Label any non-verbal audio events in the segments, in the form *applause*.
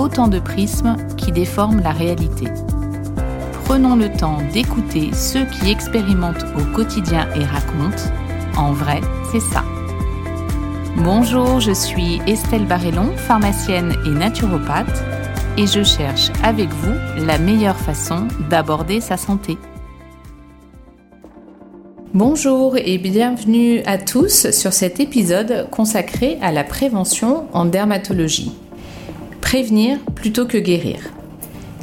autant de prismes qui déforment la réalité. Prenons le temps d'écouter ceux qui expérimentent au quotidien et racontent. En vrai, c'est ça. Bonjour, je suis Estelle Barrellon, pharmacienne et naturopathe, et je cherche avec vous la meilleure façon d'aborder sa santé. Bonjour et bienvenue à tous sur cet épisode consacré à la prévention en dermatologie. Prévenir plutôt que guérir.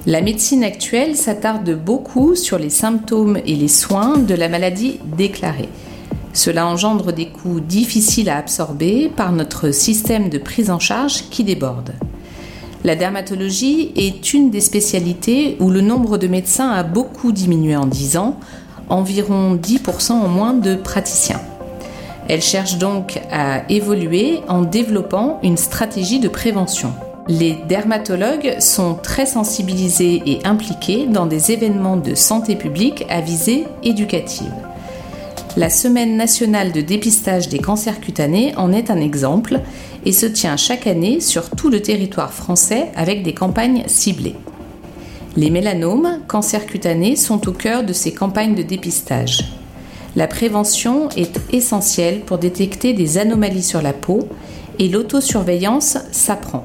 La médecine actuelle s'attarde beaucoup sur les symptômes et les soins de la maladie déclarée. Cela engendre des coûts difficiles à absorber par notre système de prise en charge qui déborde. La dermatologie est une des spécialités où le nombre de médecins a beaucoup diminué en 10 ans, environ 10% en moins de praticiens. Elle cherche donc à évoluer en développant une stratégie de prévention. Les dermatologues sont très sensibilisés et impliqués dans des événements de santé publique à visée éducative. La Semaine nationale de dépistage des cancers cutanés en est un exemple et se tient chaque année sur tout le territoire français avec des campagnes ciblées. Les mélanomes, cancers cutanés, sont au cœur de ces campagnes de dépistage. La prévention est essentielle pour détecter des anomalies sur la peau et l'autosurveillance s'apprend.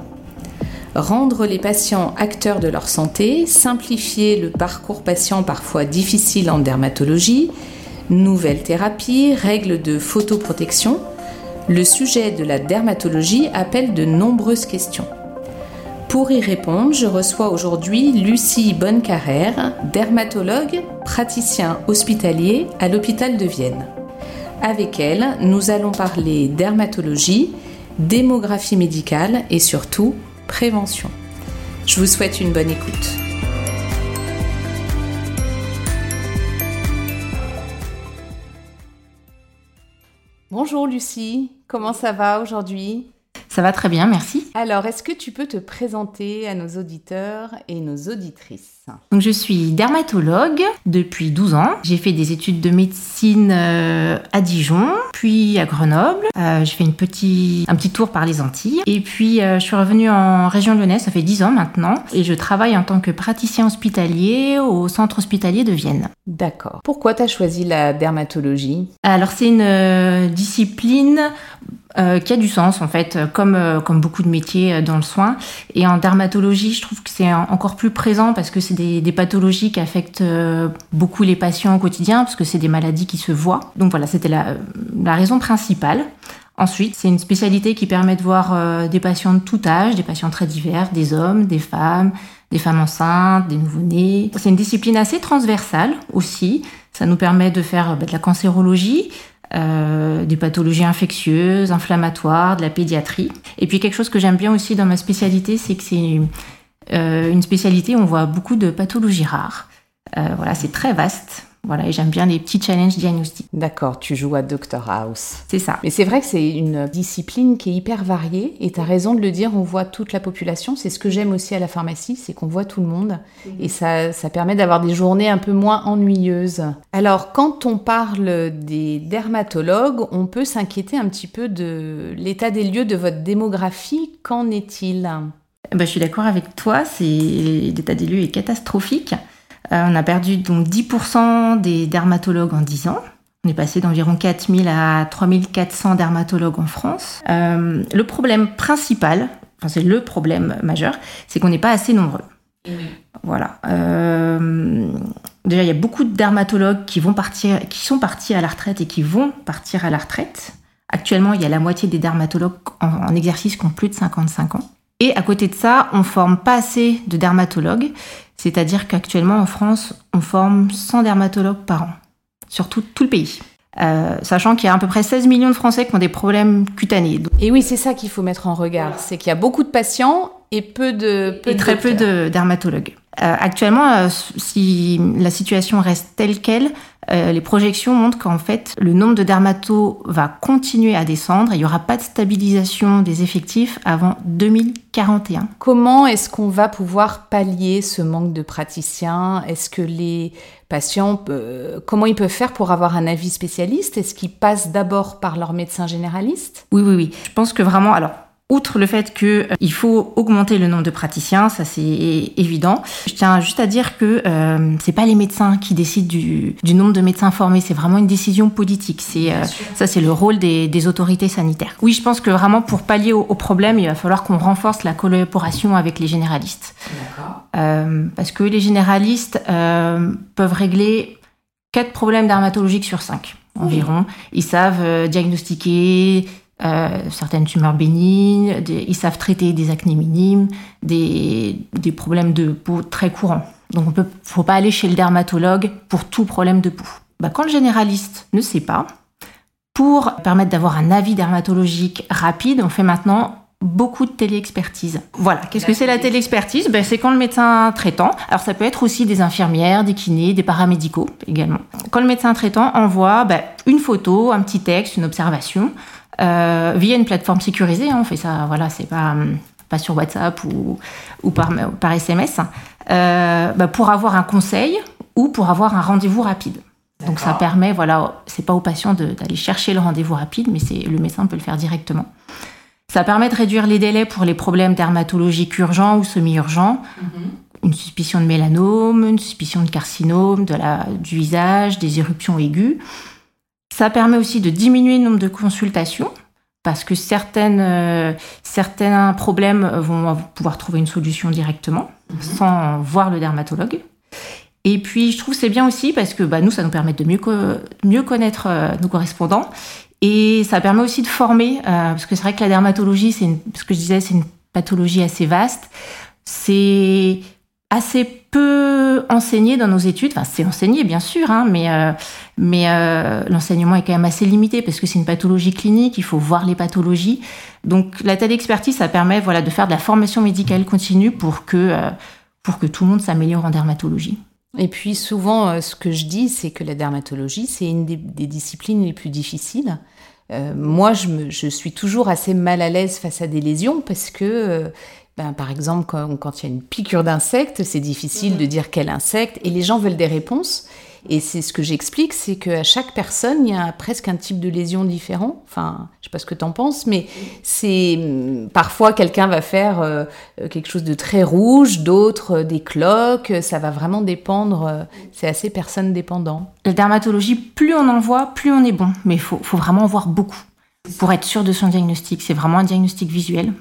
Rendre les patients acteurs de leur santé, simplifier le parcours patient parfois difficile en dermatologie, nouvelles thérapies, règles de photoprotection, le sujet de la dermatologie appelle de nombreuses questions. Pour y répondre, je reçois aujourd'hui Lucie Bonnecarrère, dermatologue, praticien hospitalier à l'hôpital de Vienne. Avec elle, nous allons parler dermatologie, démographie médicale et surtout Je vous souhaite une bonne écoute. Bonjour Lucie, comment ça va aujourd'hui? Ça va très bien, merci. Alors, est-ce que tu peux te présenter à nos auditeurs et nos auditrices? Donc, je suis dermatologue depuis 12 ans. J'ai fait des études de médecine euh, à Dijon, puis à Grenoble. Euh, j'ai fait une petit, un petit tour par les Antilles. Et puis, euh, je suis revenue en région lyonnaise, ça fait 10 ans maintenant. Et je travaille en tant que praticien hospitalier au centre hospitalier de Vienne. D'accord. Pourquoi tu as choisi la dermatologie? Alors, c'est une discipline euh, qui a du sens en fait, comme, euh, comme beaucoup de métiers euh, dans le soin. Et en dermatologie, je trouve que c'est encore plus présent parce que c'est des, des, pathologies qui affectent beaucoup les patients au quotidien, parce que c'est des maladies qui se voient. Donc voilà, c'était la, la raison principale. Ensuite, c'est une spécialité qui permet de voir des patients de tout âge, des patients très divers, des hommes, des femmes, des femmes enceintes, des nouveau-nés. C'est une discipline assez transversale aussi. Ça nous permet de faire bah, de la cancérologie, euh, des pathologies infectieuses, inflammatoires, de la pédiatrie. Et puis quelque chose que j'aime bien aussi dans ma spécialité, c'est que c'est euh, une spécialité où on voit beaucoup de pathologies rares. Euh, voilà, c'est très vaste. Voilà, et j'aime bien les petits challenges diagnostiques. D'accord, tu joues à Dr House. C'est ça. Mais c'est vrai que c'est une discipline qui est hyper variée, et tu as raison de le dire, on voit toute la population. C'est ce que j'aime aussi à la pharmacie, c'est qu'on voit tout le monde, et ça, ça permet d'avoir des journées un peu moins ennuyeuses. Alors, quand on parle des dermatologues, on peut s'inquiéter un petit peu de l'état des lieux de votre démographie. Qu'en est-il? Ben, Je suis d'accord avec toi, l'état des lieux est catastrophique. Euh, on a perdu donc 10% des dermatologues en 10 ans. On est passé d'environ 4000 à 3400 dermatologues en France. Euh, le problème principal, enfin c'est le problème majeur, c'est qu'on n'est pas assez nombreux. Voilà. Euh, déjà, il y a beaucoup de dermatologues qui vont partir, qui sont partis à la retraite et qui vont partir à la retraite. Actuellement, il y a la moitié des dermatologues en, en exercice qui ont plus de 55 ans. Et à côté de ça, on forme pas assez de dermatologues. C'est-à-dire qu'actuellement en France, on forme 100 dermatologues par an, sur tout, le pays. Euh, sachant qu'il y a à peu près 16 millions de Français qui ont des problèmes cutanés. Et oui, c'est ça qu'il faut mettre en regard, c'est qu'il y a beaucoup de patients et peu de et très peu de dermatologues. Euh, actuellement, euh, si la situation reste telle qu'elle, euh, les projections montrent qu'en fait, le nombre de dermatos va continuer à descendre et il n'y aura pas de stabilisation des effectifs avant 2041. Comment est-ce qu'on va pouvoir pallier ce manque de praticiens? Est-ce que les patients, comment ils peuvent faire pour avoir un avis spécialiste? Est-ce qu'ils passent d'abord par leur médecin généraliste? Oui, oui, oui. Je pense que vraiment, alors Outre le fait qu'il euh, faut augmenter le nombre de praticiens, ça c'est évident. Je tiens juste à dire que euh, c'est pas les médecins qui décident du, nombre de médecins formés, c'est vraiment une décision politique. C'est euh, ça c'est le rôle des, autorités sanitaires. Oui, je pense que vraiment pour pallier au, problème, il va falloir qu'on renforce la collaboration avec les généralistes. Euh, parce que les généralistes peuvent régler quatre problèmes dermatologiques sur cinq environ. Ils savent diagnostiquer euh, certaines tumeurs bénignes, ils savent traiter des acnés minimes, des, problèmes de peau très courants. Donc il ne faut pas aller chez le dermatologue pour tout problème de peau. Bah, quand le généraliste ne sait pas, pour permettre d'avoir un avis dermatologique rapide, on fait maintenant beaucoup de téléexpertise. Voilà, qu'est-ce que c'est la téléexpertise? Ben, C'est quand le médecin traitant, alors ça peut être aussi des infirmières, des kinés, des paramédicaux également. Quand le médecin traitant envoie ben, une photo, un petit texte, une observation, euh, via une plateforme sécurisée. Hein, on fait ça, voilà, c'est pas, pas sur WhatsApp ou, ou par, par SMS, euh, bah, pour avoir un conseil ou pour avoir un rendez-vous rapide. Donc ça permet, voilà, c'est pas au patient d'aller chercher le rendez-vous rapide, mais c'est le médecin peut le faire directement. Ça permet de réduire les délais pour les problèmes dermatologiques urgents ou semi-urgents. Mm-hmm. Une suspicion de mélanome, une suspicion de carcinome, de la, du visage, des éruptions aiguës. Ça permet aussi de diminuer le nombre de consultations parce que certaines, euh, certains problèmes vont pouvoir trouver une solution directement mhm. sans voir le dermatologue. Et puis, je trouve c'est bien aussi parce que bah, nous, ça nous permet de mieux, mieux connaître euh, nos correspondants. Et ça permet aussi de former, euh, parce que c'est vrai que la dermatologie, c'est ce que je disais, c'est une pathologie assez vaste. C'est assez peu enseigné dans nos études. Enfin, c'est enseigné, bien sûr, hein, mais, euh, mais euh, l'enseignement est quand même assez limité parce que c'est une pathologie clinique, il faut voir les pathologies. Donc, la expertise, ça permet voilà, de faire de la formation médicale continue pour que, euh, pour que tout le monde s'améliore en dermatologie. Et puis, souvent, ce que je dis, c'est que la dermatologie, c'est une des, disciplines les plus difficiles. moi, je, me, je, suis toujours assez mal à l'aise face à des lésions parce que ben, par exemple, quand, il y a une piqûre d'insecte, c'est difficile de dire quel insecte, et les gens veulent des réponses. Et c'est ce que j'explique, c'est qu'à chaque personne, il y a presque un type de lésion différent. Enfin, je sais pas ce que tu en penses, mais c'est parfois quelqu'un va faire euh, quelque chose de très rouge, d'autres euh, des cloques. Ça va vraiment dépendre. Euh, c'est assez personne dépendant. La dermatologie, plus on en voit, plus on est bon. Mais il faut, faut vraiment en voir beaucoup pour être sûr de son diagnostic. C'est vraiment un diagnostic visuel.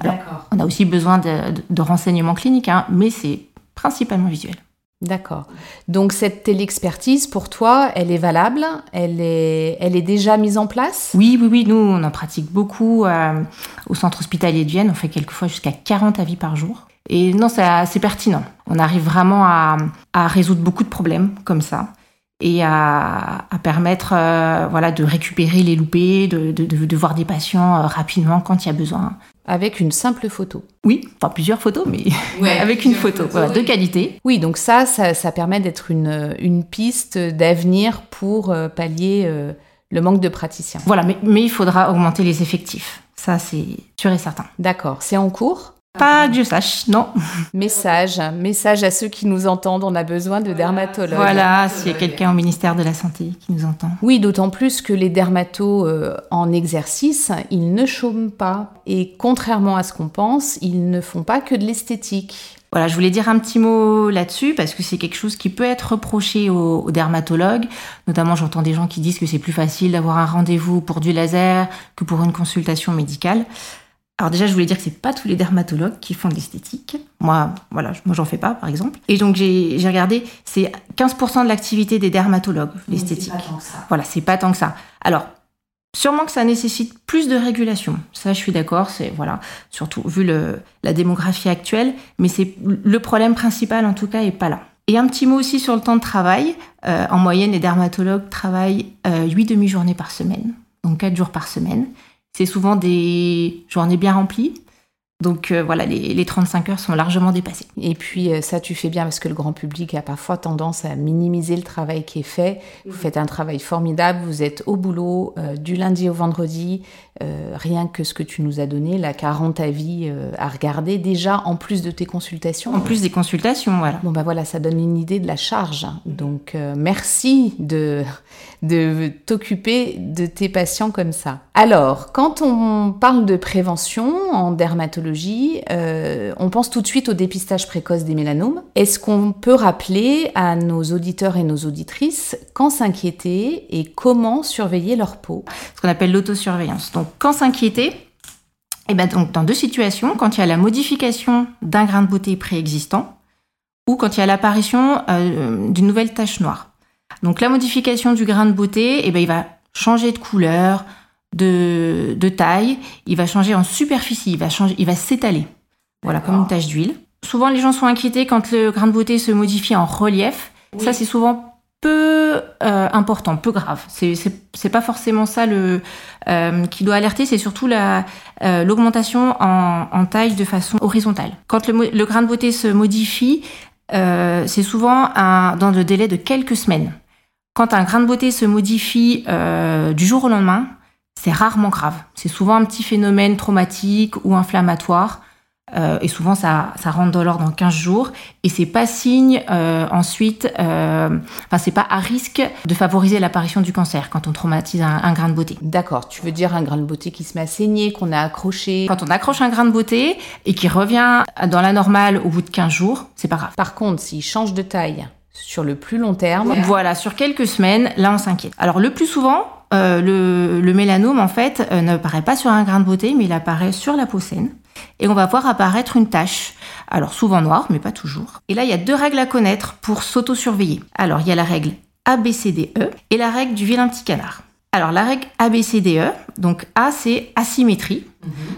Alors, on a aussi besoin de, renseignements cliniques, hein, mais c'est principalement visuel. D'accord. Donc cette téléexpertise, pour toi, elle est valable? Elle est, elle est déjà mise en place? Oui, oui, oui. Nous, on en pratique beaucoup euh, au centre hospitalier de Vienne. On fait quelquefois jusqu'à 40 avis par jour. Et non, c'est vraiment On arrive vraiment à, résoudre beaucoup de problèmes comme ça et à, permettre euh, voilà, de récupérer les loupés, de, de, voir des patients euh, rapidement quand il y a besoin. Avec une simple photo. Oui, enfin plusieurs photos, mais *laughs* avec une photo de qualité. Oui, donc ça, ça, permet d'être une, une, piste d'avenir pour euh, pallier euh, le manque de praticiens. Voilà, mais, mais il faudra augmenter les effectifs. Ça, c'est sûr et certain. D'accord. C'est en cours? Pas que je sache, non. Message, message à ceux qui nous entendent, on a besoin de dermatologues. Voilà, s'il y a quelqu'un au ministère de la Santé qui nous entend. Oui, d'autant plus que les dermatos euh, en exercice, ils ne chôment pas. Et contrairement à ce qu'on pense, ils ne font pas que de l'esthétique. Voilà, je voulais dire un petit mot là-dessus parce que c'est quelque chose qui peut être reproché aux, dermatologues. Notamment, j'entends des gens qui disent que c'est plus facile d'avoir un rendez-vous pour du laser que pour une consultation médicale. Alors déjà, je voulais dire que c'est pas tous les dermatologues qui font de l'esthétique. Moi, voilà, moi j'en fais pas, par exemple. Et donc j'ai regardé, c'est 15% de l'activité des dermatologues, l'esthétique. Voilà, c'est pas tant que ça. Alors, sûrement que ça nécessite plus de régulation. Ça, je suis d'accord. C'est voilà, surtout vu le, la démographie actuelle. Mais c'est le problème principal, en tout cas, est pas là. Et un petit mot aussi sur le temps de travail. Euh, en moyenne, les dermatologues travaillent euh, 8 demi-journées par semaine, donc 4 jours par semaine. C'est souvent des journées bien remplies. Donc euh, voilà, les, les 35 heures sont largement dépassées. Et puis euh, ça, tu fais bien parce que le grand public a parfois tendance à minimiser le travail qui est fait. Vous faites un travail formidable, vous êtes au boulot euh, du lundi au vendredi. Euh, rien que ce que tu nous as donné, la 40 avis euh, à regarder, déjà en plus de tes consultations. En plus des consultations, voilà. Bon bah voilà, ça donne une idée de la charge. Donc euh, merci de, de t'occuper de tes patients comme ça. Alors, quand on parle de prévention en dermatologie, euh, on pense tout de suite au dépistage précoce des mélanomes. Est-ce qu'on peut rappeler à nos auditeurs et nos auditrices quand s'inquiéter et comment surveiller leur peau? Ce qu'on appelle l'autosurveillance. Donc quand s'inquiéter eh ben donc dans deux situations, quand il y a la modification d'un grain de beauté préexistant ou quand il y a l'apparition euh, d'une nouvelle tache noire. Donc la modification du grain de beauté, eh ben, il va changer de couleur, de, de taille, il va changer en superficie, il va, changer, il va s'étaler. Voilà, comme une tache d'huile. Souvent, les gens sont inquiétés quand le grain de beauté se modifie en relief. Ça, c'est souvent peu euh, important, peu grave. C'est pas forcément ça le euh, qui doit alerter, c'est surtout la euh, l'augmentation en, en taille de façon horizontale. Quand le, grain de beauté se modifie, c'est souvent dans le délai de quelques semaines. Quand un grain de beauté se modifie du jour au lendemain, c'est rarement grave. C'est souvent un petit phénomène traumatique ou inflammatoire. Euh, et souvent, ça, ça rentre dans l'ordre en 15 jours. Et c'est pas signe euh, ensuite, euh, enfin, c'est pas à risque de favoriser l'apparition du cancer quand on traumatise un, un grain de beauté. D'accord, tu veux dire un grain de beauté qui se met à saigner, qu'on a accroché? Quand on accroche un grain de beauté et qui revient dans la normale au bout de 15 jours, c'est pas grave. Par contre, s'il change de taille sur le plus long terme, Voilà, sur quelques semaines, là, on s'inquiète. Alors, le plus souvent, euh, le, le mélanome, en fait, euh, ne paraît pas sur un grain de beauté, mais il apparaît sur la peau saine. Et on va voir apparaître une tache. Alors, souvent noire, mais pas toujours. Et là, il y a deux règles à connaître pour s'auto-surveiller. Alors, il y a la règle ABCDE et la règle du vilain petit canard. Alors, la règle ABCDE, donc A, c'est asymétrie.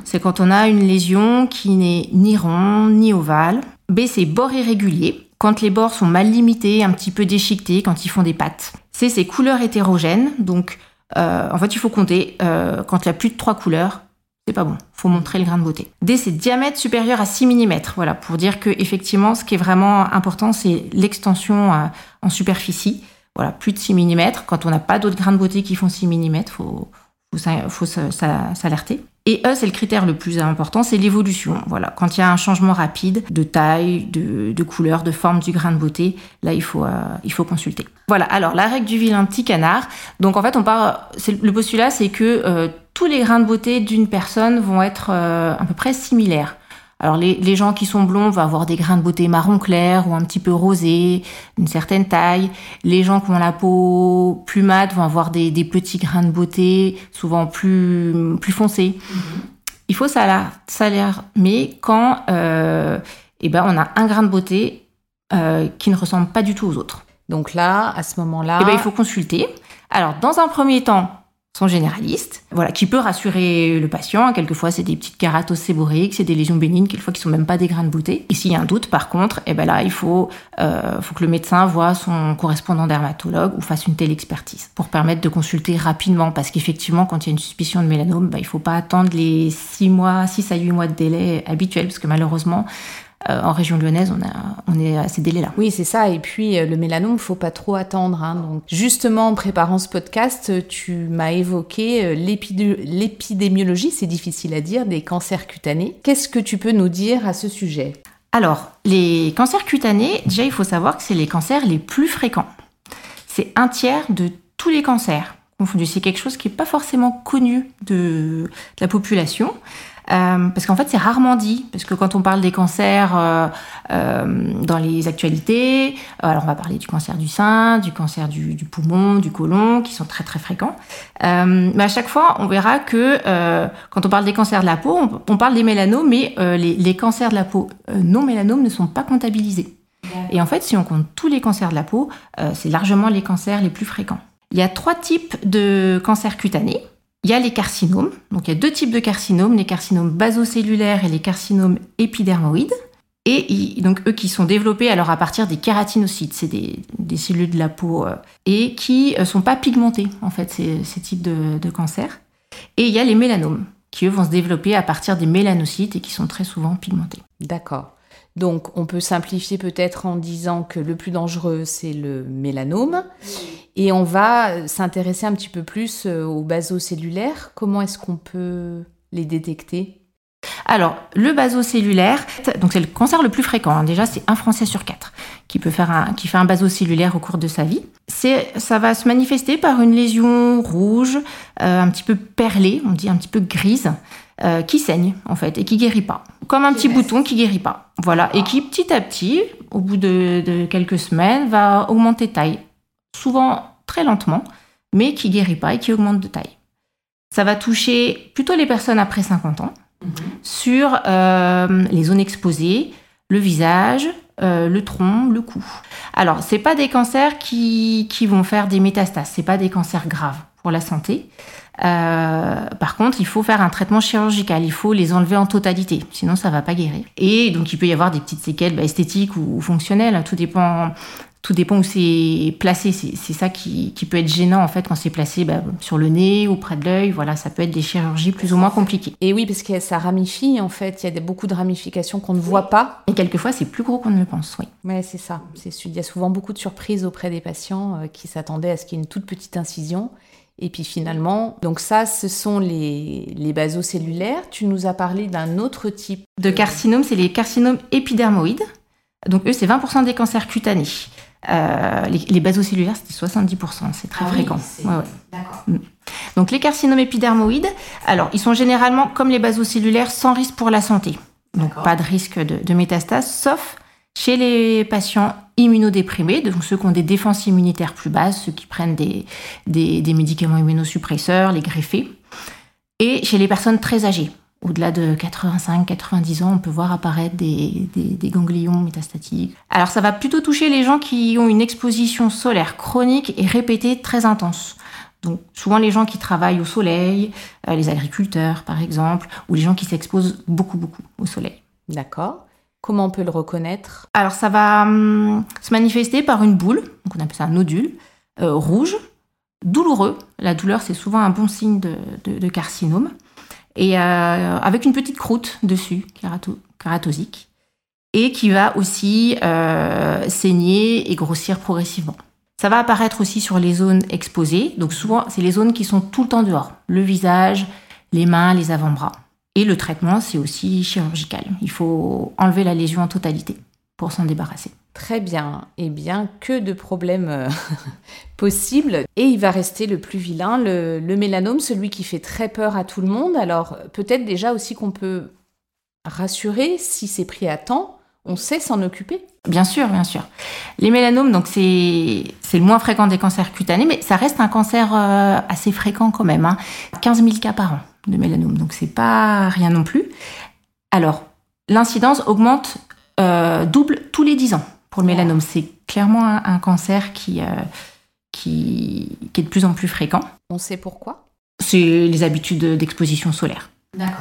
C'est quand on a une lésion qui n'est ni rond, ni ovale. B, c'est bord irrégulier, quand les bords sont mal limités, un petit peu déchiquetés, quand ils font des pattes. C, c'est couleur hétérogène, donc euh, en fait, il faut compter. euh, quand il y a plus de trois couleurs, c'est pas bon. faut montrer le grain de beauté. D, c'est diamètre supérieur à 6 mm. Voilà, pour dire que effectivement, ce qui est vraiment important, c'est l'extension euh, en superficie. Voilà, plus de 6 mm. Quand on n'a pas d'autres grains de beauté qui font 6 mm, faut, faut, faut s'alerter. Et E, c'est le critère le plus important, c'est l'évolution. Voilà, quand il y a un changement rapide de taille, de, couleur, de forme du grain de beauté, là il faut, euh, il faut consulter. Voilà. Alors la règle du vilain petit canard. Donc en fait, on part. Le postulat, c'est que euh, tous les grains de beauté d'une personne vont être euh, à peu près similaires. Alors les, les gens qui sont blonds vont avoir des grains de beauté marron clair ou un petit peu rosé, une certaine taille. Les gens qui ont la peau plus mate vont avoir des, des petits grains de beauté, souvent plus, plus foncés. Il faut s'alar- s'alarmer quand euh, eh ben, on a un grain de beauté euh, qui ne ressemble pas du tout aux autres. donc là, à ce moment-là, Eh ben, il faut consulter. Alors, dans un premier temps, son généraliste, voilà, qui peut rassurer le patient. Quelquefois, c'est des petites kératoses séboriques, c'est des lésions bénignes, quelquefois qui sont même pas des grains de beauté. Et s'il y a un doute, par contre, eh ben là, il faut, euh, que le médecin voit son correspondant dermatologue ou fasse une telle expertise pour permettre de consulter rapidement. Parce qu'effectivement, quand il y a une suspicion de mélanome, bah, il faut pas attendre les 6 mois, 6 à 8 mois de délai habituel, parce que malheureusement, euh, en région lyonnaise, on, a, on est à ces délais-là. Oui, c'est ça. Et puis, euh, le mélanome, faut pas trop attendre. hein. Donc, justement, en préparant ce podcast, euh, tu m'as évoqué l'épidémiologie, c'est difficile à dire, des cancers cutanés. Qu'est-ce que tu peux nous dire à ce sujet? Alors, les cancers cutanés, déjà, il faut savoir que c'est les cancers les plus fréquents. C'est un tiers de tous les cancers confondus. C'est quelque chose qui n'est pas forcément connu de, de la population. Euh, parce qu'en fait, c'est rarement dit. Parce que quand on parle des cancers euh, euh, dans les actualités, alors on va parler du cancer du sein, du cancer du, du poumon, du côlon, qui sont très très fréquents. Euh, mais à chaque fois, on verra que euh, quand on parle des cancers de la peau, on, on parle des mélanomes, mais euh, les, les cancers de la peau euh, non mélanomes ne sont pas comptabilisés. Et en fait, si on compte tous les cancers de la peau, euh, c'est largement les cancers les plus fréquents. Il y a trois types de cancers cutanés. Il y a les carcinomes. Donc il y a deux types de carcinomes, les carcinomes basocellulaires et les carcinomes épidermoïdes. Et donc eux qui sont développés alors à partir des kératinocytes, c'est des, cellules de la peau euh, et qui ne sont pas pigmentés en fait ces, ces types de, de cancers. Et il y a les mélanomes. qui eux vont se développer à partir des mélanocytes et qui sont très souvent pigmentés. D'accord. Donc on peut simplifier peut-être en disant que le plus dangereux c'est le mélanome et on va s'intéresser un petit peu plus euh, aux basocellulaires. Comment est-ce qu'on peut les détecter? Alors, le basocellulaire, donc c'est le cancer le plus fréquent. hein. Déjà, c'est un Français sur quatre qui peut faire un, qui fait un basocellulaire au cours de sa vie. C'est, ça va se manifester par une lésion rouge, euh, un petit peu perlée, on dit un petit peu grise, euh, qui saigne en fait et qui guérit pas. Comme un petit bouton qui guérit pas. Voilà, et qui petit à petit, au bout de, de quelques semaines, va augmenter de taille. Souvent très lentement, mais qui guérit pas et qui augmente de taille. Ça va toucher plutôt les personnes après 50 ans sur euh, les zones exposées, le visage, euh, le tronc, le cou. Alors, c'est pas des cancers qui, qui vont faire des métastases, c'est pas des cancers graves pour la santé. Euh, par contre, il faut faire un traitement chirurgical, il faut les enlever en totalité, sinon ça va pas guérir. Et donc, il peut y avoir des petites séquelles bah, esthétiques ou, ou fonctionnelles, tout dépend. Tout dépend où c'est placé. C'est ça qui, qui peut être gênant en fait quand c'est placé bah, sur le nez ou près de l'œil. Voilà, ça peut être des chirurgies plus ou moins compliquées. Et oui, parce que ça ramifie en fait, il y a des- beaucoup de ramifications qu'on ne voit pas. Et quelquefois, c'est plus gros qu'on ne le pense. Oui. Ouais, c'est ça. Il y a souvent beaucoup de surprises auprès des patients euh, qui s'attendaient à ce qu'il y ait une toute petite incision. Et puis finalement, donc ça, ce sont les, les basocellulaires. Tu nous as parlé d'un autre type. de carcinomes, c'est les carcinomes épidermoïdes. Donc eux, c'est 20% des cancers cutanés. Euh, les, les basocellulaires, c'était 70%, c'est très fréquent. Ouais, ouais. Mm. Donc les carcinomes épidermoïdes, alors ils sont généralement comme les basocellulaires sans risque pour la santé. Donc pas de risque de, de métastase, sauf chez les patients immunodéprimés, donc ceux qui ont des défenses immunitaires plus basses, ceux qui prennent des, des, médicaments immunosuppresseurs, les greffés, et chez les personnes très âgées. Au-delà de 85-90 ans, on peut voir apparaître des, des, des ganglions métastatiques. Alors ça va plutôt toucher les gens qui ont une exposition solaire chronique et répétée très intense. Donc souvent les gens qui travaillent au soleil, euh, les agriculteurs par exemple, ou les gens qui s'exposent beaucoup beaucoup au soleil. D'accord. Comment on peut le reconnaître? Alors ça va hum, se manifester par une boule, donc on appelle ça un nodule, euh, rouge, douloureux. La douleur c'est souvent un bon signe de, carcinome. Et euh, avec une petite croûte dessus, kérato- kératosique, et qui va aussi euh, saigner et grossir progressivement. Ça va apparaître aussi sur les zones exposées, donc souvent c'est les zones qui sont tout le temps dehors, le visage, les mains, les avant-bras. Et le traitement, c'est aussi chirurgical. Il faut enlever la lésion en totalité pour s'en débarrasser. Très bien. Eh bien, que de problèmes euh, *laughs* possibles. Et il va rester le plus vilain, le, le mélanome, celui qui fait très peur à tout le monde. Alors, peut-être déjà aussi qu'on peut rassurer si c'est pris à temps, on sait s'en occuper. Bien sûr, bien sûr. Les mélanomes, donc c'est c'est le moins fréquent des cancers cutanés, mais ça reste un cancer euh, assez fréquent quand même. Hein. 15 000 cas par an de mélanome, donc c'est pas rien non plus. Alors, l'incidence augmente euh, double tous les 10 ans pour le mélanome. C'est clairement un, un cancer qui, euh, qui, qui est de plus en plus fréquent. On sait pourquoi? C'est les habitudes d'exposition solaire.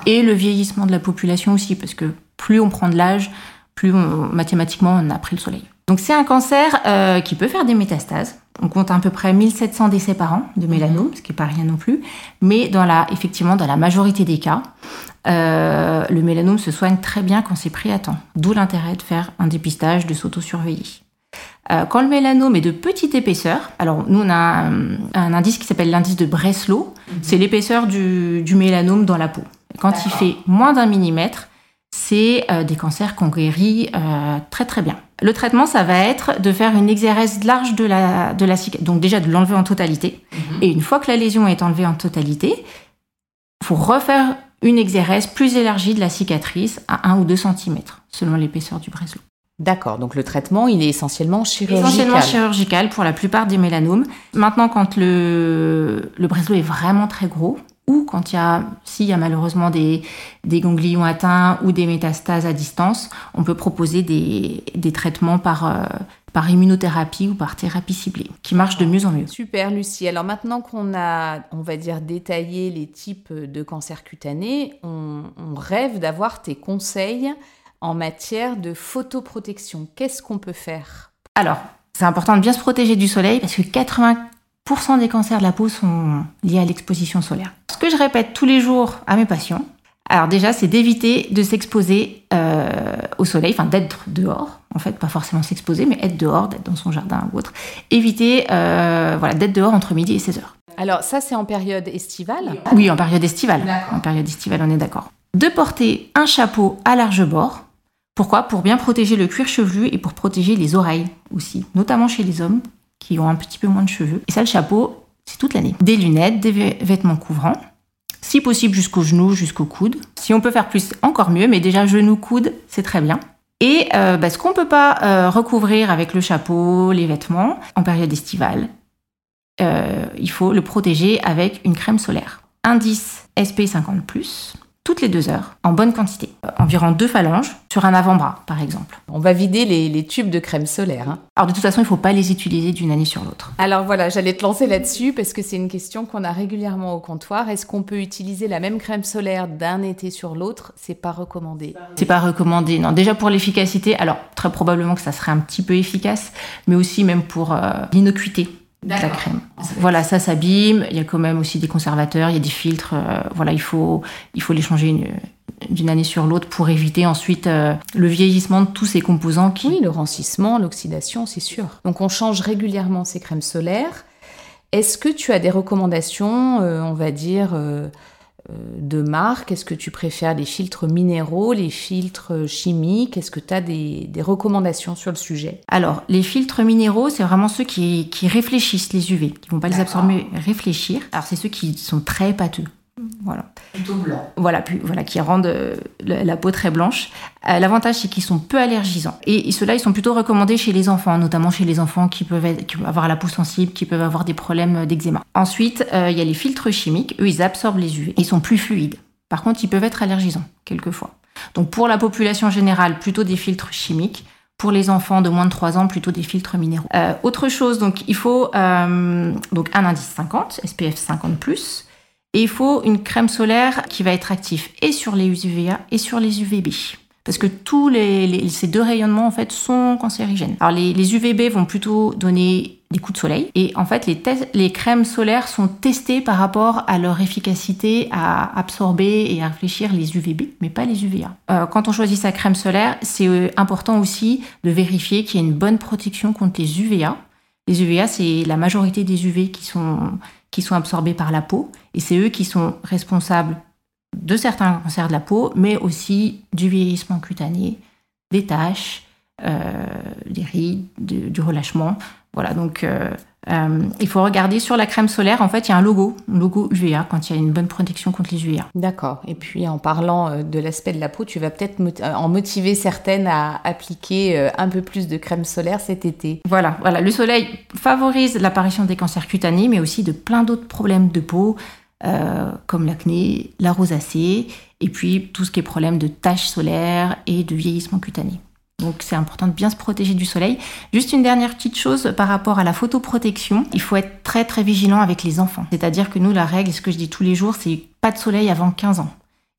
Et le vieillissement de la population aussi, parce que plus on prend de l'âge, plus on- mathématiquement on a pris le soleil. Donc c'est un cancer euh, qui peut faire des métastases. On compte à peu près 1700 décès par an de mélanome, ce qui n'est pas rien non plus. Mais dans la, effectivement, dans la majorité des cas, euh, le mélanome se soigne très bien quand c'est pris à temps. D'où l'intérêt de faire un dépistage, de s'auto-surveiller. Euh, quand le mélanome est de petite épaisseur, alors nous on a un, un indice qui s'appelle l'indice de Breslow, c'est l'épaisseur du, du mélanome dans la peau. Quand il fait moins d'un millimètre, c'est euh, des cancers qu'on guérit euh, très très bien. Le traitement, ça va être de faire une exérèse large de la, de la cicatrice, donc déjà de l'enlever en totalité. Et une fois que la lésion est enlevée en totalité, il faut refaire une exérèse plus élargie de la cicatrice à 1 ou 2 cm, selon l'épaisseur du Breslow. D'accord, donc le traitement, il est essentiellement chirurgical. Essentiellement chirurgical pour la plupart des mélanomes. Maintenant, quand le, le est vraiment très gros, ou quand il y a, s'il y a malheureusement des, des ganglions atteints ou des métastases à distance, on peut proposer des, des traitements par, euh, par immunothérapie ou par thérapie ciblée, qui marchent de mieux en mieux. Super Lucie. Alors maintenant qu'on a, on va dire, détaillé les types de cancers cutanés, on, on rêve d'avoir tes conseils en matière de photoprotection. Qu'est-ce qu'on peut faire? Alors, c'est important de bien se protéger du soleil parce que des cancers de la peau sont liés à l'exposition solaire. Ce que je répète tous les jours à mes patients, alors déjà, c'est d'éviter de s'exposer euh, au soleil, enfin d'être dehors, en fait, pas forcément s'exposer, mais être dehors, d'être dans son jardin ou autre. Éviter euh, voilà, d'être dehors entre midi et 16 heures. Alors ça, c'est en période estivale? Oui, en période estivale. En période estivale, on est d'accord. De porter un chapeau à large bord. Pourquoi? Pour bien protéger le cuir chevelu et pour protéger les oreilles aussi, notamment chez les hommes qui ont un petit peu moins de cheveux. Et ça, le chapeau, c'est toute l'année. Des lunettes, des vêtements couvrants si possible jusqu'au genou, jusqu'au coude. Si on peut faire plus, encore mieux, mais déjà genou, coude, c'est très bien. Et euh, bah, ce qu'on ne peut pas euh, recouvrir avec le chapeau, les vêtements, en période estivale, euh, il faut le protéger avec une crème solaire. Indice SP50 ⁇ toutes les deux heures, en bonne quantité. Euh, environ deux phalanges sur un avant-bras, par exemple. On va vider les, tubes de crème solaire. Hein. Alors de toute façon, il ne faut pas les utiliser d'une année sur l'autre. Alors voilà, j'allais te lancer là-dessus parce que c'est une question qu'on a régulièrement au comptoir. Est-ce qu'on peut utiliser la même crème solaire d'un été sur l'autre? C'est pas recommandé. C'est pas recommandé, non. Déjà pour l'efficacité, alors très probablement que ça serait un petit peu efficace, mais aussi même pour euh, l'innocuité la crème. Voilà, ça s'abîme. Il y a quand même aussi des conservateurs, il y a des filtres. Euh, voilà, il faut, il faut les changer d'une année sur l'autre pour éviter ensuite euh, le vieillissement de tous ces composants. Qui... Oui, le rancissement, l'oxydation, c'est sûr. Donc on change régulièrement ces crèmes solaires. Est-ce que tu as des recommandations, euh, on va dire, de marque Est-ce que tu préfères les filtres minéraux, les filtres chimiques? Est-ce que tu as des, recommandations sur le sujet? Alors, les filtres minéraux, c'est vraiment ceux qui, réfléchissent les UV, qui vont pas les absorber, réfléchir. Alors, c'est ceux qui sont très pâteux. Voilà. Plutôt blanc. Voilà, qui rendent euh, la, peau très blanche. Euh, l'avantage, c'est qu'ils sont peu allergisants. Et, ceux-là, ils sont plutôt recommandés chez les enfants, notamment chez les enfants qui peuvent, avoir la peau sensible, qui peuvent avoir des problèmes d'eczéma. Ensuite, euh, il y a les filtres chimiques. Eux, ils absorbent les UV. Ils sont plus fluides. Par contre, ils peuvent être allergisants, quelquefois. Donc, pour la population générale, plutôt des filtres chimiques. Pour les enfants de moins de 3 ans, plutôt des filtres minéraux. autre chose, donc il faut donc un indice 50, SPF 50 et il faut une crème solaire qui va être active et sur les UVA et sur les UVB. Parce que tous ces deux rayonnements en fait sont cancérigènes. Alors les, UVB vont plutôt donner des coups de soleil et en fait les, crèmes solaires sont testées par rapport à leur efficacité à absorber et à réfléchir les UVB, mais pas les UVA. Euh, quand on choisit sa crème solaire, c'est euh, important aussi de vérifier qu'il y a une bonne protection contre les UVA. Les UVA, c'est la majorité des UV qui sont qui sont absorbés par la peau, et c'est eux qui sont responsables de certains cancers de la peau, mais aussi du vieillissement cutané, des taches, euh, des rides, du relâchement. Voilà, donc euh, euh, il faut regarder sur la crème solaire, en fait, il y a un logo, un logo UVA, quand il y a une bonne protection contre les UVA. D'accord. Et puis, en parlant euh, de l'aspect de la peau, tu vas peut-être euh, en motiver certaines à appliquer un peu plus de crème solaire cet été. Voilà, voilà. Le soleil favorise l'apparition des cancers cutanés, mais aussi de plein d'autres problèmes de peau, comme l'acné, la rosacée, et puis tout ce qui est problème de taches solaires et de vieillissement cutané. Donc c'est important de bien se protéger du soleil. Juste une dernière petite chose par rapport à la photoprotection, il faut être très très vigilant avec les enfants. C'est-à-dire que nous la règle, ce que je dis tous les jours, c'est pas de soleil avant 15 ans.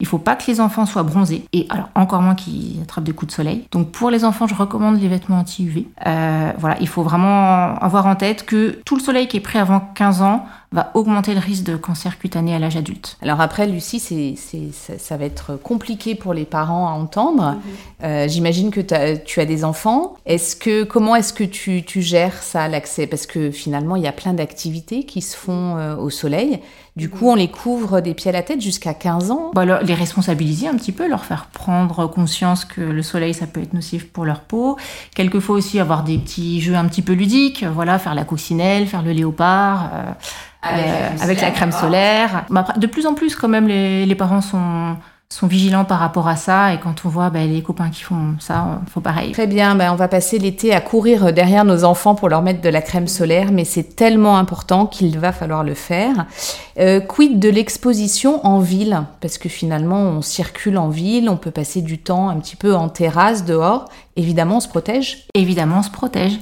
Il faut pas que les enfants soient bronzés et alors encore moins qu'ils attrapent des coups de soleil. Donc pour les enfants, je recommande les vêtements anti-UV. Euh, voilà, il faut vraiment avoir en tête que tout le soleil qui est pris avant 15 ans va augmenter le risque de cancer cutané à l'âge adulte. Alors après, Lucie, c'est, ça, ça, va être compliqué pour les parents à entendre. Mhm. Euh, j'imagine que tu as des enfants. Est-ce que, comment est-ce que tu, tu gères ça, l'accès? Parce que finalement, il y a plein d'activités qui se font euh, au soleil. Du coup, on les couvre des pieds à la tête jusqu'à 15 ans. Bah, les responsabiliser un petit peu, leur faire prendre conscience que le soleil, ça peut être nocif pour leur peau. Quelquefois aussi avoir des petits jeux un petit peu ludiques, voilà, faire la coccinelle, faire le léopard. Euh, avec, la crème solaire. De plus en plus, quand même, les, parents sont, sont vigilants par rapport à ça. Et quand on voit bah, les copains qui font ça, il faut pareil. Très bien, bah, on va passer l'été à courir derrière nos enfants pour leur mettre de la crème solaire, mais c'est tellement important qu'il va falloir le faire. Euh, quid de l'exposition en ville? Parce que finalement, on circule en ville, on peut passer du temps un petit peu en terrasse, dehors. Évidemment, on se protège Évidemment, on se protège.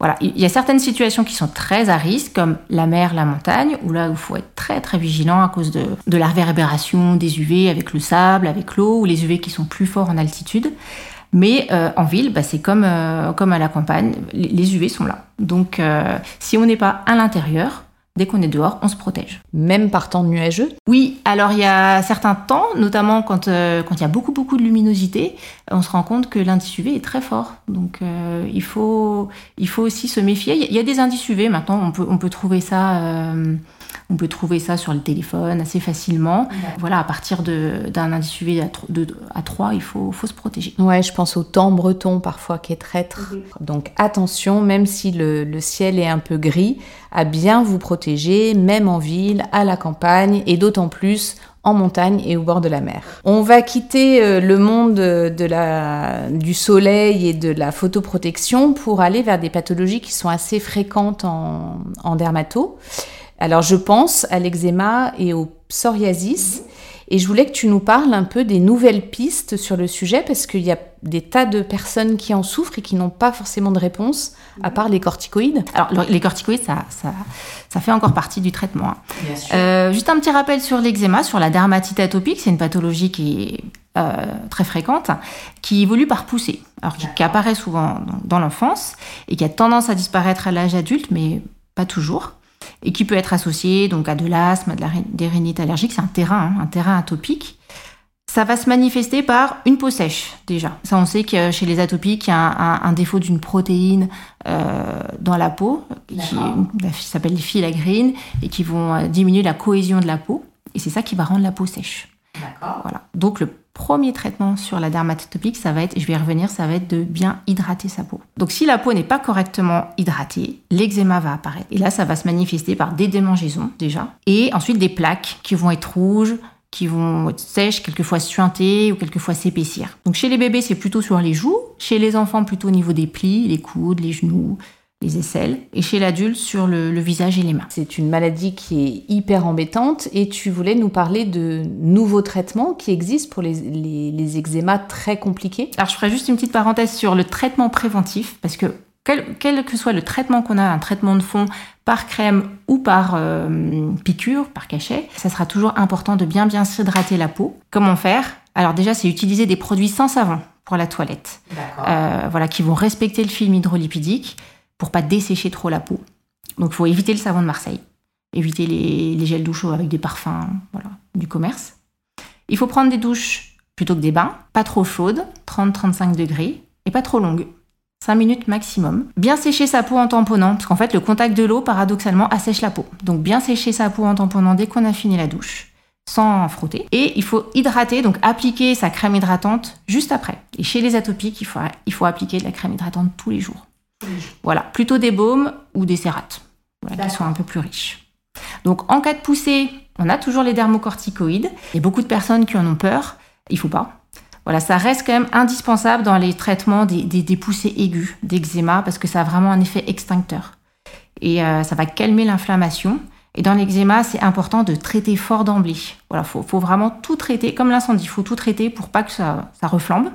Voilà, il y a certaines situations qui sont très à risque, comme la mer, la montagne, où là, il faut être très très vigilant à cause de, de la réverbération des UV avec le sable, avec l'eau, ou les UV qui sont plus forts en altitude. Mais euh, en ville, bah, c'est comme, euh, comme à la campagne, les UV sont là. Donc, euh, si on n'est pas à l'intérieur, Dès qu'on est dehors, on se protège. Même par temps nuageux? Oui, alors il y a certains temps, notamment quand, euh, quand il y a beaucoup beaucoup de luminosité, on se rend compte que l'indice UV est très fort. Donc euh, il, faut, il faut aussi se méfier. Il y a des indices UV maintenant, on peut, on peut trouver ça. Euh, on peut trouver ça sur le téléphone assez facilement. Voilà, à partir d'un indice UV à, 3, il faut, faut, se protéger. Ouais, je pense au temps breton parfois qui est traître. Donc attention, même si le, le, ciel est un peu gris, à bien vous protéger, même en ville, à la campagne et d'autant plus en montagne et au bord de la mer. On va quitter euh, le monde de la, du soleil et de la photoprotection pour aller vers des pathologies qui sont assez fréquentes en, en dermato. Alors je pense à l'eczéma et au psoriasis. Et je voulais que tu nous parles un peu des nouvelles pistes sur le sujet parce qu'il y a des tas de personnes qui en souffrent et qui n'ont pas forcément de réponse à part les corticoïdes. Alors les corticoïdes, ça, ça, fait encore partie du traitement. Hein. Euh, juste un petit rappel sur l'eczéma, sur la dermatite atopique, c'est une pathologie qui est euh, très fréquente, qui évolue par poussée, alors qui, apparaît souvent dans l'enfance et qui a tendance à disparaître à l'âge adulte, mais pas toujours et qui peut être associé donc à de l'asthme, de la, des rhinites allergiques. C'est un terrain, hein, un terrain atopique. Ça va se manifester par une peau sèche déjà. Ça, on sait que chez les atopiques, il y a un, défaut d'une protéine euh, dans la peau qui s'appelle les filagrines et qui vont euh, diminuer la cohésion de la peau. Et c'est ça qui va rendre la peau sèche. Voilà. Donc le premier traitement sur la dermatite atopique, ça va être, je vais y revenir, ça va être de bien hydrater sa peau. Donc si la peau n'est pas correctement hydratée, l'eczéma va apparaître. Et là, ça va se manifester par des démangeaisons déjà, et ensuite des plaques qui vont être rouges, qui vont être sèches, quelquefois suintées ou quelquefois s'épaissir. Donc chez les bébés, c'est plutôt sur les joues, chez les enfants plutôt au niveau des plis, les coudes, les genoux, les aisselles, et chez l'adulte sur le, visage et les mains. C'est une maladie qui est hyper embêtante et tu voulais nous parler de nouveaux traitements qui existent pour les, les, eczémas très compliqués. Alors je ferai juste une petite parenthèse sur le traitement préventif, parce que quel, que soit le traitement qu'on a, un traitement de fond par crème ou par euh, piqûre, par cachet, ça sera toujours important de bien bien s'hydrater la peau. Comment faire? Alors déjà, c'est utiliser des produits sans savon pour la toilette, euh, voilà, qui vont respecter le film hydrolipidique pour pas dessécher trop la peau. Donc il faut éviter le savon de Marseille, éviter les, gels douches avec des parfums du commerce. Il faut prendre des douches plutôt que des bains, pas trop chaudes, 30-35 degrés, et pas trop longues. 5 minutes maximum. Bien sécher sa peau en tamponnant, parce qu'en fait le contact de l'eau paradoxalement assèche la peau. Donc bien sécher sa peau en tamponnant dès qu'on a fini la douche, sans frotter. Et il faut hydrater, donc appliquer sa crème hydratante juste après. Et chez les atopiques, il faut appliquer de la crème hydratante tous les jours. Voilà, plutôt des baumes ou des cérates, qui sont un peu plus riches. Donc en cas de poussée, on a toujours les dermocorticoïdes. Il y a beaucoup de personnes qui en ont peur. Il faut pas. Voilà, ça reste quand même indispensable dans les traitements des, poussées aiguës d'eczéma parce que ça a vraiment un effet extincteur. Et euh, ça va calmer l'inflammation. Et dans l'eczéma, c'est important de traiter fort d'emblée. Voilà, faut, faut vraiment tout traiter, comme l'incendie, il faut tout traiter pour pas que ça, ça reflambe.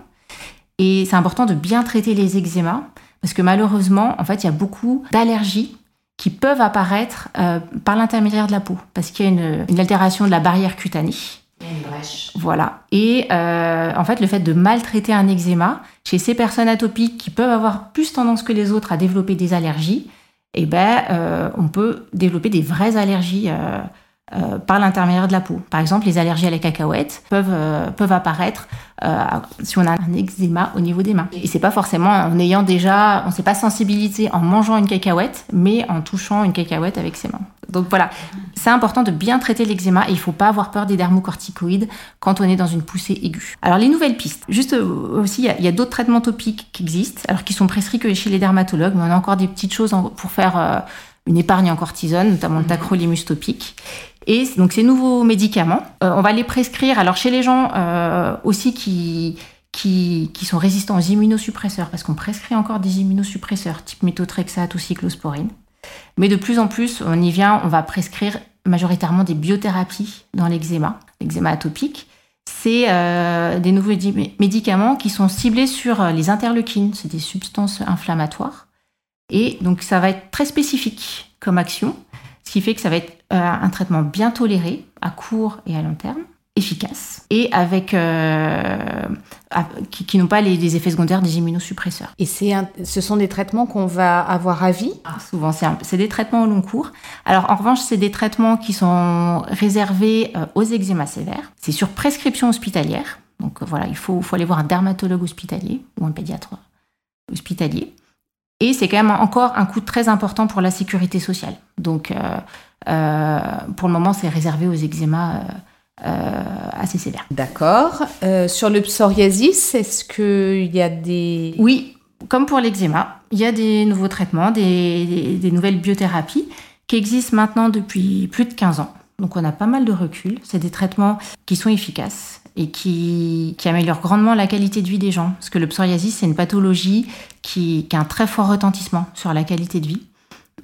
Et c'est important de bien traiter les eczémas parce que malheureusement, en fait, il y a beaucoup d'allergies qui peuvent apparaître euh, par l'intermédiaire de la peau, parce qu'il y a une, altération de la barrière cutanée. Une brèche. Voilà. Et euh, en fait, le fait de maltraiter un eczéma, chez ces personnes atopiques qui peuvent avoir plus tendance que les autres à développer des allergies, eh ben, euh, on peut développer des vraies allergies euh, par l'intermédiaire de la peau. Par exemple, les allergies à la cacahuète peuvent, euh, peuvent apparaître euh, si on a un eczéma au niveau des mains. Et c'est pas forcément en ayant déjà, on s'est pas sensibilisé en mangeant une cacahuète, mais en touchant une cacahuète avec ses mains. Donc voilà, c'est important de bien traiter l'eczéma et il faut pas avoir peur des dermocorticoïdes quand on est dans une poussée aiguë. Alors les nouvelles pistes, juste aussi, il y a, d'autres traitements topiques qui existent, alors qui sont prescrits que chez les dermatologues, mais on a encore des petites choses pour faire une épargne en cortisone, notamment le tacrolimus topique. Et donc ces nouveaux médicaments, euh, on va les prescrire alors chez les gens euh, aussi qui, qui, sont résistants aux immunosuppresseurs, parce qu'on prescrit encore des immunosuppresseurs type méthotrexate ou cyclosporine. Mais de plus en plus, on y vient, on va prescrire majoritairement des biothérapies dans l'eczéma, l'eczéma atopique. C'est euh, des nouveaux médicaments qui sont ciblés sur les interleukines, c'est des substances inflammatoires. Et donc ça va être très spécifique comme action, ce qui fait que ça va être un traitement bien toléré à court et à long terme. efficaces et avec qui, n'ont pas les, effets secondaires des immunosuppresseurs. Et c'est ce sont des traitements qu'on va avoir à vie? Ah, Souvent, c'est des traitements au long cours. Alors en revanche, c'est des traitements qui sont réservés aux eczémas sévères. C'est sur prescription hospitalière. Donc voilà, il faut, faut aller voir un dermatologue hospitalier ou un pédiatre hospitalier. Et c'est quand même encore un coût très important pour la sécurité sociale. Donc, euh, euh, pour le moment, c'est réservé aux eczémas euh, assez sévères. D'accord. sur le psoriasis, est-ce qu'il y a des... Oui, comme pour l'eczéma, il y a des nouveaux traitements, des, des, nouvelles biothérapies qui existent maintenant depuis plus de 15 ans. Donc, on a pas mal de recul. C'est des traitements qui sont efficaces et qui, qui, améliore grandement la qualité de vie des gens. Parce que le psoriasis, c'est une pathologie qui, qui, a un très fort retentissement sur la qualité de vie.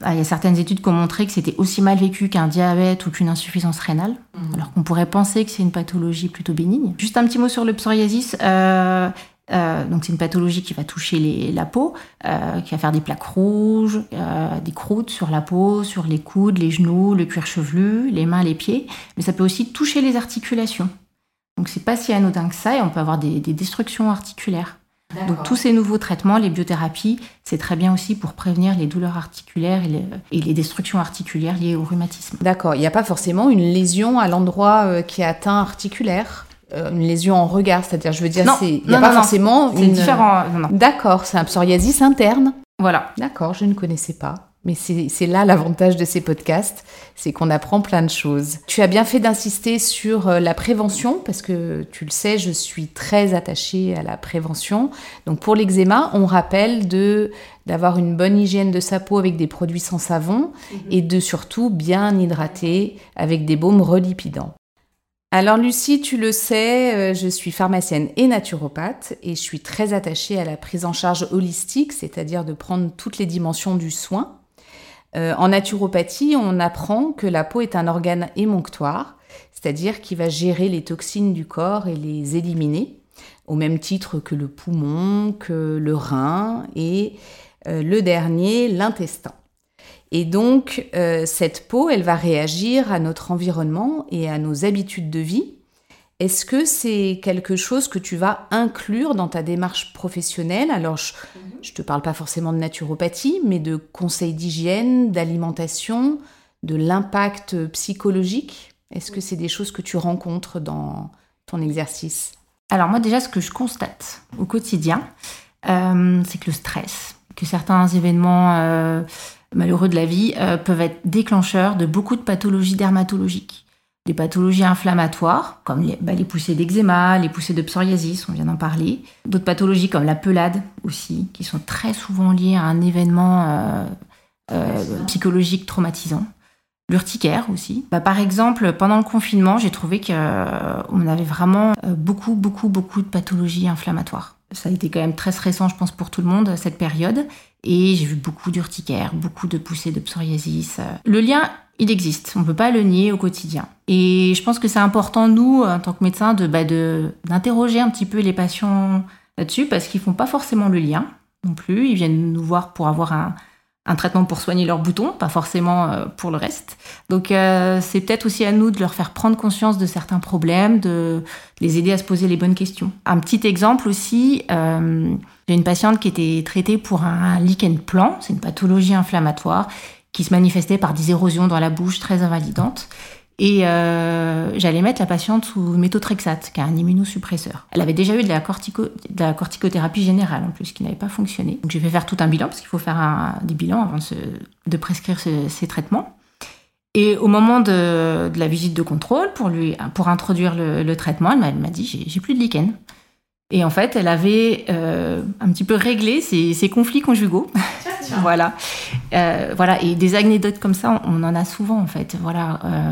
Ah, il y a certaines études qui ont montré que c'était aussi mal vécu qu'un diabète ou qu'une insuffisance rénale, mmh. alors qu'on pourrait penser que c'est une pathologie plutôt bénigne. Juste un petit mot sur le psoriasis. Euh, euh, donc c'est une pathologie qui va toucher les, la peau, euh, qui va faire des plaques rouges, euh, des croûtes sur la peau, sur les coudes, les genoux, le cuir chevelu, les mains, les pieds. Mais ça peut aussi toucher les articulations. Donc c'est pas si anodin que ça et on peut avoir des, destructions articulaires. Donc tous ces nouveaux traitements, les biothérapies, c'est très bien aussi pour prévenir les douleurs articulaires et les, destructions articulaires liées au rhumatisme. D'accord, il n'y a pas forcément une lésion à l'endroit euh, qui est atteint articulaire euh, une lésion en regard, c'est-à-dire, je veux dire, il n'y a pas forcément. C'est différent. D'accord, c'est un psoriasis interne. Voilà. D'accord, je ne connaissais pas. Mais c'est là l'avantage de ces podcasts, c'est qu'on apprend plein de choses. Tu as bien fait d'insister sur euh, la prévention, parce que tu le sais, je suis très attachée à la prévention. Donc pour l'eczéma, on rappelle de d'avoir une bonne hygiène de sa peau avec des produits sans savon mhm. et de surtout bien hydrater avec des baumes relipidants. Alors Lucie, tu le sais, euh, je suis pharmacienne et naturopathe et je suis très attachée à la prise en charge holistique, c'est-à-dire de prendre toutes les dimensions du soin euh, en naturopathie, on apprend que la peau est un organe émonctoire, c'est-à-dire qui va gérer les toxines du corps et les éliminer, au même titre que le poumon, que le rein et euh, le dernier, l'intestin. Et donc, euh, cette peau, elle va réagir à notre environnement et à nos habitudes de vie est-ce que c'est quelque chose que tu vas inclure dans ta démarche professionnelle? Alors, je ne mhm. te parle pas forcément de naturopathie, mais de conseils d'hygiène, d'alimentation, de l'impact psychologique. Est-ce que c'est des choses que tu rencontres dans ton exercice? Alors moi déjà, ce que je constate au quotidien, euh, c'est que le stress, que certains événements euh, malheureux de la vie euh, peuvent être déclencheurs de beaucoup de pathologies dermatologiques des pathologies inflammatoires, comme les, bah, poussées d'eczéma, les poussées de psoriasis, on vient d'en parler. D'autres pathologies comme la pelade aussi, qui sont très souvent liées à un événement euh, euh, psychologique traumatisant. L'urticaire aussi. Bah, par exemple, pendant le confinement, j'ai trouvé qu'on euh, avait vraiment beaucoup, beaucoup, beaucoup de pathologies inflammatoires. Ça a été quand même très stressant, je pense, pour tout le monde, cette période. Et j'ai vu beaucoup d'urticaire, beaucoup de poussées de psoriasis. Le lien il existe. On ne peut pas le nier au quotidien. Et je pense que c'est important, nous, en tant que médecins, de, bah, d'interroger un petit peu les patients là-dessus, parce qu'ils font pas forcément le lien non plus. Ils viennent nous voir pour avoir un, traitement pour soigner leurs boutons, pas forcément euh, pour le reste. Donc euh, c'est peut-être aussi à nous de leur faire prendre conscience de certains problèmes, de les aider à se poser les bonnes questions. Un petit exemple aussi, euh, j'ai une patiente qui était traitée pour un lichen plan, c'est une pathologie inflammatoire, qui se manifestait par des érosions dans la bouche très invalidantes. Et euh, j'allais mettre la patiente sous méthotrexate, qui est un immunosuppresseur. Elle avait déjà eu de la, cortico, de la corticothérapie générale en plus, qui n'avait pas fonctionné. Donc j'ai fait faire tout un bilan, parce qu'il faut faire un, des bilans avant de, prescrire ces traitements. Et au moment de, la visite de contrôle, pour, lui, pour introduire le, traitement, elle m'a dit j'ai plus de lichen. Et en fait, elle avait euh, un petit peu réglé ses, ses conflits conjugaux. *laughs* voilà. Euh, voilà. Et des anecdotes comme ça, on, en a souvent, en fait. Voilà. Euh,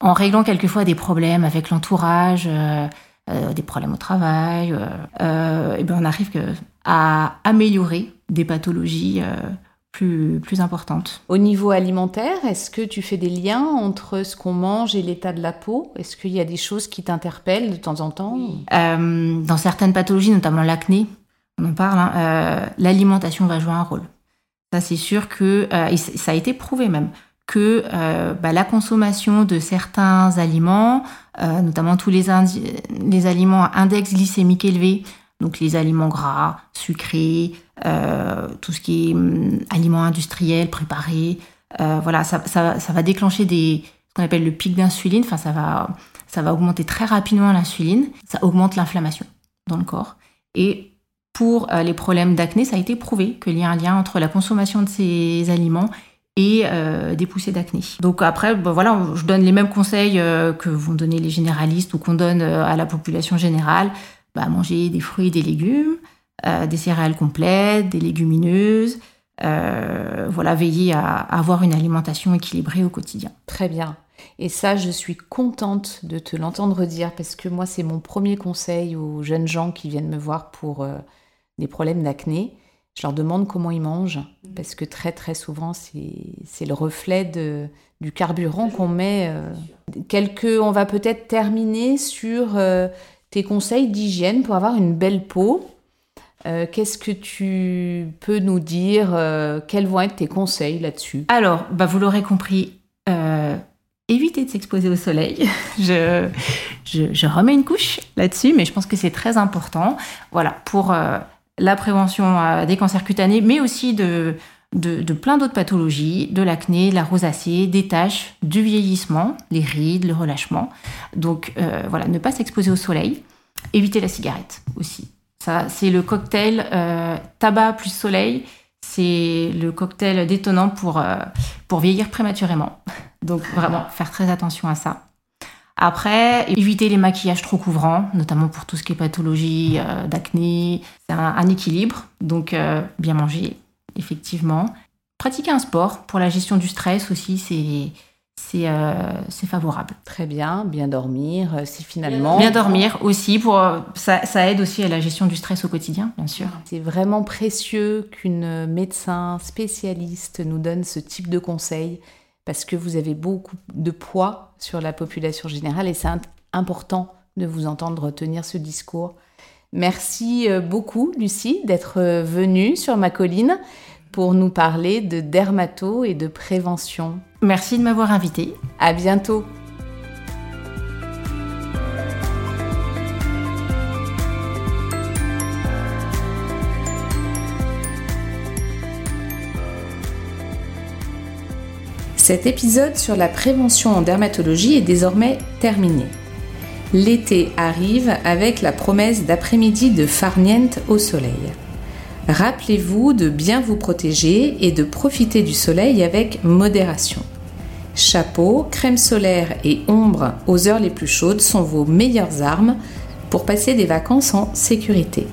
en réglant quelquefois des problèmes avec l'entourage, des problèmes au travail, et ben on arrive à améliorer des pathologies plus, importante. Au niveau alimentaire, est-ce que tu fais des liens entre ce qu'on mange et l'état de la peau? Est-ce qu'il y a des choses qui t'interpellent de temps en temps? Euh, Dans certaines pathologies, notamment l'acné, on en parle, hein, euh, l'alimentation va jouer un rôle. C'est sûr que euh, ça a été prouvé même que euh, bah, la consommation de certains aliments, euh, notamment tous les, aliments à index glycémique élevé, donc les aliments gras, sucrés, tout ce qui est hum, aliments industriels, préparés, voilà, ça, va déclencher des, ce qu'on appelle le pic d'insuline, enfin ça va, ça va augmenter très rapidement l'insuline, ça augmente l'inflammation dans le corps. Et pour les problèmes d'acné, ça a été prouvé qu'il y a un lien entre la consommation de ces aliments et euh, des poussées d'acné. Donc après, ben voilà, je donne les mêmes conseils euh, que vont donner les généralistes ou qu'on donne euh, à la population générale. Bah, manger des fruits et des légumes, des céréales complètes, des légumineuses. voilà, veiller à, avoir une alimentation équilibrée au quotidien. Très bien. Et ça, je suis contente de te l'entendre dire parce que moi, c'est mon premier conseil aux jeunes gens qui viennent me voir pour des problèmes d'acné je leur demande comment ils mangent, parce que très très souvent c'est le reflet de, du carburant qu'on met. Euh, quelques, on va peut-être terminer sur euh, tes conseils d'hygiène pour avoir une belle peau. Euh, qu'est-ce que tu peux nous dire Quels vont être tes conseils là-dessus? Alors, bah vous l'aurez compris, éviter de s'exposer au soleil. *laughs* je, je, je, remets une couche là-dessus, mais je pense que c'est très important. Voilà, pour la prévention des cancers cutanés, mais aussi de, de, plein d'autres pathologies, de l'acné, la rosacée, des taches, du vieillissement, les rides, le relâchement. Donc euh, voilà, ne pas s'exposer au soleil. Éviter la cigarette aussi. Ça, c'est le cocktail euh, tabac plus soleil. C'est le cocktail détonnant pour, euh, pour vieillir prématurément. Donc vraiment, faire très attention à ça. Après, éviter les maquillages trop couvrants, notamment pour tout ce qui est pathologie euh, d'acné. C'est un, équilibre, donc euh, bien manger, effectivement. Pratiquer un sport pour la gestion du stress aussi, c'est c'est euh, favorable. Très bien, bien dormir, c'est finalement... Bien dormir aussi, pour, ça, ça, aide aussi à la gestion du stress au quotidien, bien sûr. C'est vraiment précieux qu'une médecin spécialiste nous donne ce type de conseils parce que vous avez beaucoup de poids sur la population générale et c'est important de vous entendre tenir ce discours. Merci euh, beaucoup, Lucie, d'être euh, venue sur ma colline pour nous parler de dermato et de prévention. Merci de m'avoir invitée. À bientôt. Cet épisode sur la prévention en dermatologie est désormais terminé. L'été arrive avec la promesse d'après-midi de farniente au soleil. Rappelez-vous de bien vous protéger et de profiter du soleil avec modération. Chapeau, crème solaire et ombre aux heures les plus chaudes sont vos meilleures armes pour passer des vacances en sécurité.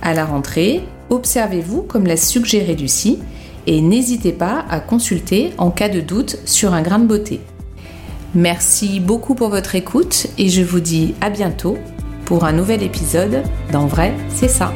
À la rentrée, observez-vous comme l'a suggéré Lucie et n'hésitez pas à consulter en cas de doute sur un grain de beauté. Merci beaucoup pour votre écoute et je vous dis à bientôt pour un nouvel épisode d'En vrai, c'est ça.